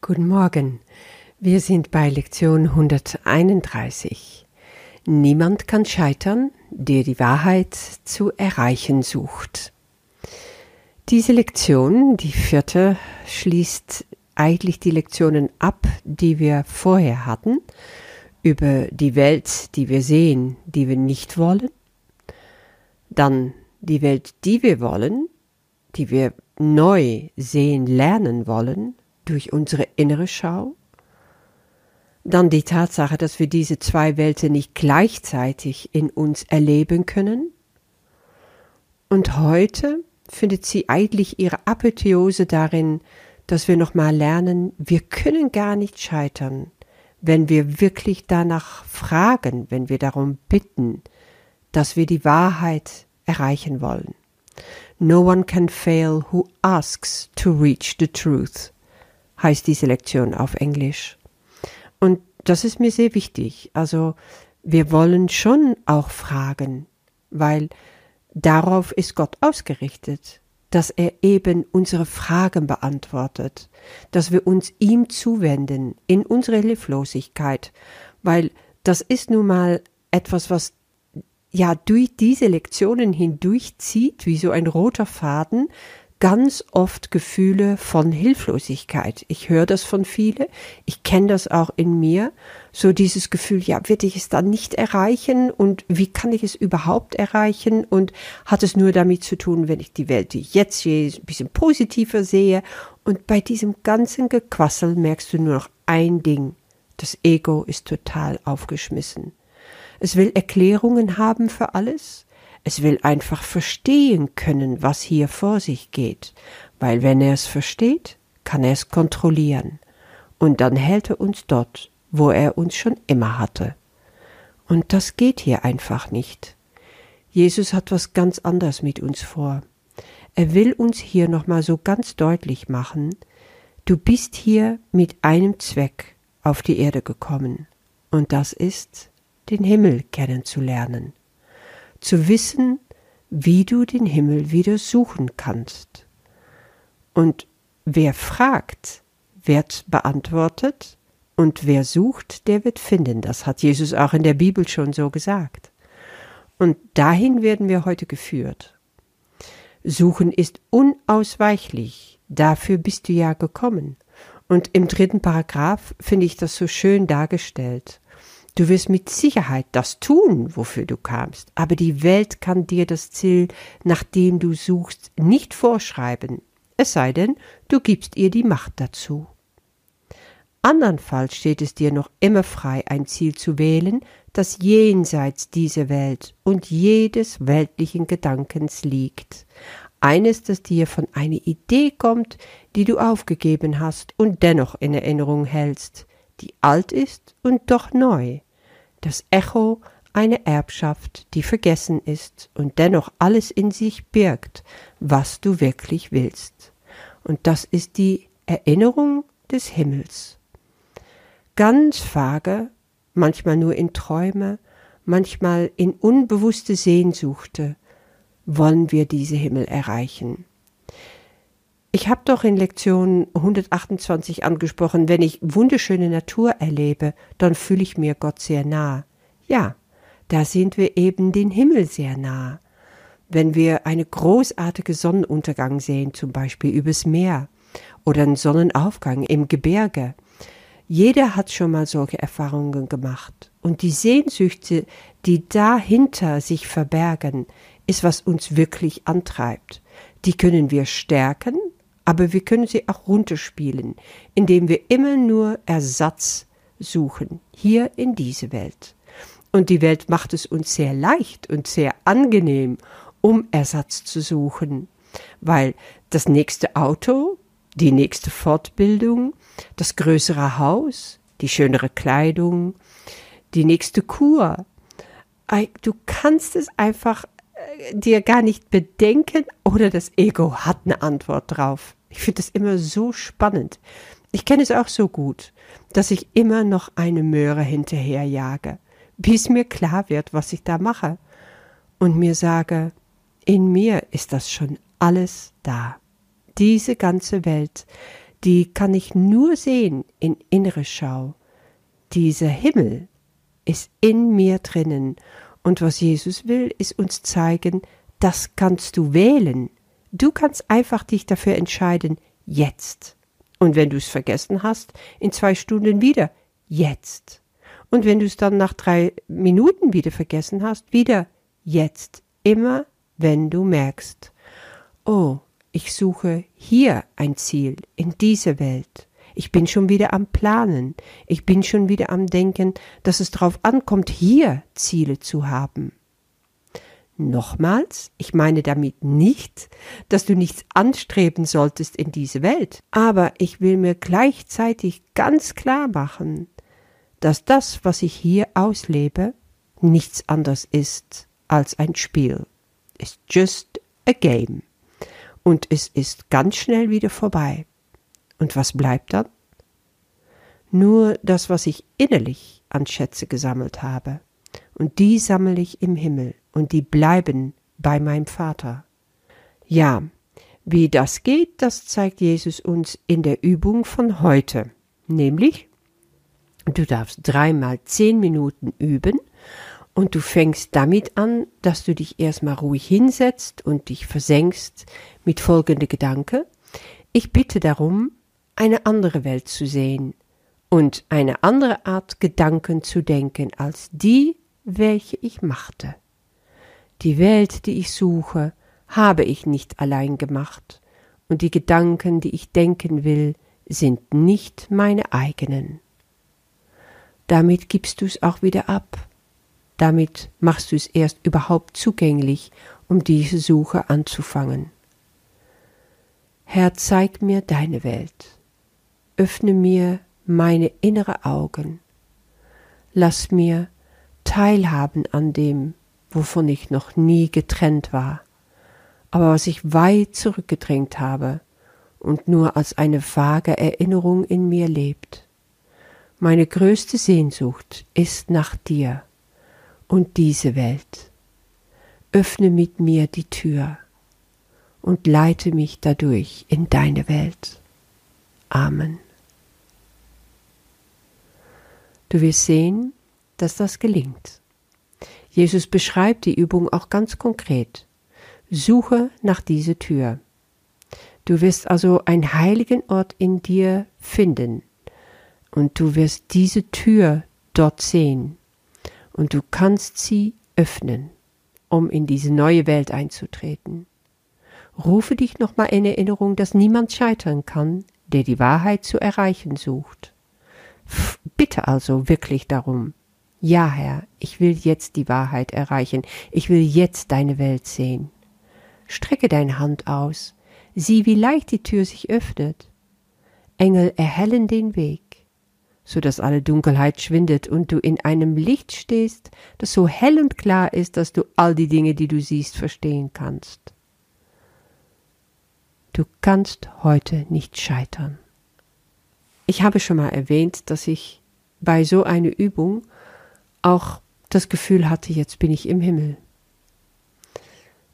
Guten Morgen. Wir sind bei Lektion 131. Niemand kann scheitern, der die Wahrheit zu erreichen sucht. Diese Lektion, die vierte, schließt eigentlich die Lektionen ab, die wir vorher hatten, über die Welt, die wir sehen, die wir nicht wollen, dann die Welt, die wir wollen, die wir neu sehen lernen wollen, durch unsere innere Schau, dann die Tatsache, dass wir diese zwei Welten nicht gleichzeitig in uns erleben können. Und heute findet sie eigentlich ihre Apotheose darin, dass wir nochmal lernen, wir können gar nicht scheitern, wenn wir wirklich danach fragen, wenn wir darum bitten, dass wir die Wahrheit erreichen wollen. No one can fail who asks to reach the truth heißt diese Lektion auf Englisch. Und das ist mir sehr wichtig. Also wir wollen schon auch fragen, weil darauf ist Gott ausgerichtet, dass er eben unsere Fragen beantwortet, dass wir uns ihm zuwenden in unsere Hilflosigkeit, weil das ist nun mal etwas, was ja durch diese Lektionen hindurchzieht, wie so ein roter Faden, ganz oft Gefühle von Hilflosigkeit. Ich höre das von vielen, ich kenne das auch in mir, so dieses Gefühl, ja, werde ich es dann nicht erreichen? Und wie kann ich es überhaupt erreichen? Und hat es nur damit zu tun, wenn ich die Welt, die ich jetzt sehe, ein bisschen positiver sehe? Und bei diesem ganzen Gequassel merkst du nur noch ein Ding, das Ego ist total aufgeschmissen. Es will Erklärungen haben für alles, es will einfach verstehen können, was hier vor sich geht, weil wenn er es versteht, kann er es kontrollieren. Und dann hält er uns dort, wo er uns schon immer hatte. Und das geht hier einfach nicht. Jesus hat was ganz anderes mit uns vor. Er will uns hier nochmal so ganz deutlich machen, du bist hier mit einem Zweck auf die Erde gekommen, und das ist, den Himmel kennenzulernen zu wissen, wie du den Himmel wieder suchen kannst. Und wer fragt, wird beantwortet, und wer sucht, der wird finden. Das hat Jesus auch in der Bibel schon so gesagt. Und dahin werden wir heute geführt. Suchen ist unausweichlich, dafür bist du ja gekommen. Und im dritten Paragraph finde ich das so schön dargestellt. Du wirst mit Sicherheit das tun, wofür du kamst, aber die Welt kann dir das Ziel, nach dem du suchst, nicht vorschreiben, es sei denn, du gibst ihr die Macht dazu. Andernfalls steht es dir noch immer frei, ein Ziel zu wählen, das jenseits dieser Welt und jedes weltlichen Gedankens liegt. Eines, das dir von einer Idee kommt, die du aufgegeben hast und dennoch in Erinnerung hältst, die alt ist und doch neu, das Echo eine Erbschaft, die vergessen ist und dennoch alles in sich birgt, was du wirklich willst. Und das ist die Erinnerung des Himmels. Ganz vage, manchmal nur in Träume, manchmal in unbewusste Sehnsuchte, wollen wir diese Himmel erreichen. Ich habe doch in Lektion 128 angesprochen, wenn ich wunderschöne Natur erlebe, dann fühle ich mir Gott sehr nah. Ja, da sind wir eben den Himmel sehr nah. Wenn wir eine großartige Sonnenuntergang sehen, zum Beispiel übers Meer, oder einen Sonnenaufgang im Gebirge, jeder hat schon mal solche Erfahrungen gemacht. Und die Sehnsüchte, die dahinter sich verbergen, ist, was uns wirklich antreibt. Die können wir stärken aber wir können sie auch runterspielen, indem wir immer nur Ersatz suchen, hier in diese Welt. Und die Welt macht es uns sehr leicht und sehr angenehm, um Ersatz zu suchen, weil das nächste Auto, die nächste Fortbildung, das größere Haus, die schönere Kleidung, die nächste Kur, du kannst es einfach dir gar nicht bedenken oder das Ego hat eine Antwort drauf. Ich finde das immer so spannend. Ich kenne es auch so gut, dass ich immer noch eine Möhre hinterherjage, bis mir klar wird, was ich da mache und mir sage, in mir ist das schon alles da. Diese ganze Welt, die kann ich nur sehen in innere Schau. Dieser Himmel ist in mir drinnen. Und was Jesus will, ist uns zeigen, das kannst du wählen. Du kannst einfach dich dafür entscheiden, jetzt. Und wenn du es vergessen hast, in zwei Stunden wieder, jetzt. Und wenn du es dann nach drei Minuten wieder vergessen hast, wieder jetzt. Immer, wenn du merkst, oh, ich suche hier ein Ziel, in dieser Welt. Ich bin schon wieder am Planen. Ich bin schon wieder am Denken, dass es darauf ankommt, hier Ziele zu haben. Nochmals, ich meine damit nicht, dass du nichts anstreben solltest in diese Welt, aber ich will mir gleichzeitig ganz klar machen, dass das, was ich hier auslebe, nichts anderes ist als ein Spiel. It's just a game. Und es ist ganz schnell wieder vorbei. Und was bleibt dann? Nur das, was ich innerlich an Schätze gesammelt habe. Und die sammle ich im Himmel und die bleiben bei meinem Vater. Ja, wie das geht, das zeigt Jesus uns in der Übung von heute. Nämlich, du darfst dreimal zehn Minuten üben und du fängst damit an, dass du dich erstmal ruhig hinsetzt und dich versenkst mit folgende Gedanke. Ich bitte darum, eine andere Welt zu sehen und eine andere Art Gedanken zu denken als die, welche ich machte. Die Welt, die ich suche, habe ich nicht allein gemacht, und die Gedanken, die ich denken will, sind nicht meine eigenen. Damit gibst du es auch wieder ab. Damit machst du es erst überhaupt zugänglich, um diese Suche anzufangen. Herr, zeig mir deine Welt. Öffne mir meine innere Augen. Lass mir teilhaben an dem, wovon ich noch nie getrennt war, aber was ich weit zurückgedrängt habe und nur als eine vage Erinnerung in mir lebt. Meine größte Sehnsucht ist nach dir und diese Welt. Öffne mit mir die Tür und leite mich dadurch in deine Welt. Amen. Du wirst sehen, dass das gelingt. Jesus beschreibt die Übung auch ganz konkret. Suche nach dieser Tür. Du wirst also einen heiligen Ort in dir finden und du wirst diese Tür dort sehen und du kannst sie öffnen, um in diese neue Welt einzutreten. Rufe dich nochmal in Erinnerung, dass niemand scheitern kann, der die Wahrheit zu erreichen sucht. Bitte also wirklich darum, ja, Herr, ich will jetzt die Wahrheit erreichen, ich will jetzt deine Welt sehen. Strecke deine Hand aus, sieh, wie leicht die Tür sich öffnet. Engel erhellen den Weg, so dass alle Dunkelheit schwindet und du in einem Licht stehst, das so hell und klar ist, dass du all die Dinge, die du siehst, verstehen kannst. Du kannst heute nicht scheitern. Ich habe schon mal erwähnt, dass ich bei so einer Übung auch das Gefühl hatte, jetzt bin ich im Himmel.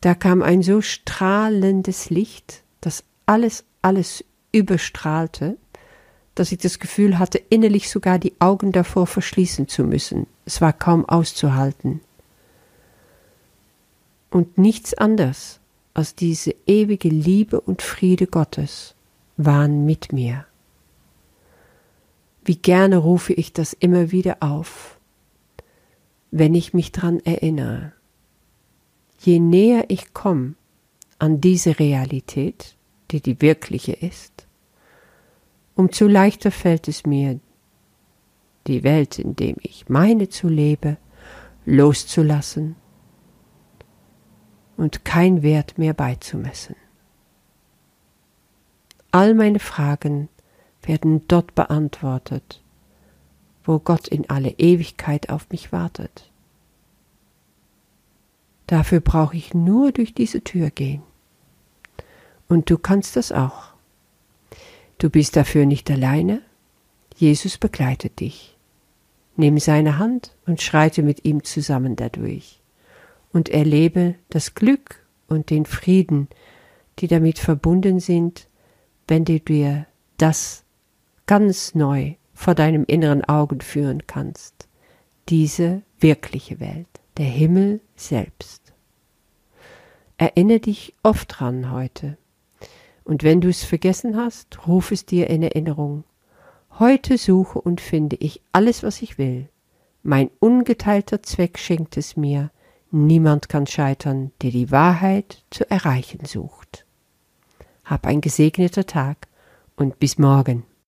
Da kam ein so strahlendes Licht, das alles, alles überstrahlte, dass ich das Gefühl hatte, innerlich sogar die Augen davor verschließen zu müssen. Es war kaum auszuhalten. Und nichts anderes als diese ewige Liebe und Friede Gottes waren mit mir. Wie gerne rufe ich das immer wieder auf wenn ich mich dran erinnere. Je näher ich komme an diese Realität, die die wirkliche ist, umso leichter fällt es mir, die Welt, in dem ich meine zu lebe, loszulassen und kein Wert mehr beizumessen. All meine Fragen werden dort beantwortet, wo Gott in alle Ewigkeit auf mich wartet. Dafür brauche ich nur durch diese Tür gehen. Und du kannst das auch. Du bist dafür nicht alleine. Jesus begleitet dich. Nimm seine Hand und schreite mit ihm zusammen dadurch und erlebe das Glück und den Frieden, die damit verbunden sind, wenn du dir das ganz neu vor deinem inneren Augen führen kannst. Diese wirkliche Welt, der Himmel selbst. Erinnere dich oft dran heute. Und wenn du es vergessen hast, ruf es dir in Erinnerung. Heute suche und finde ich alles, was ich will. Mein ungeteilter Zweck schenkt es mir. Niemand kann scheitern, der die Wahrheit zu erreichen sucht. Hab ein gesegneter Tag und bis morgen.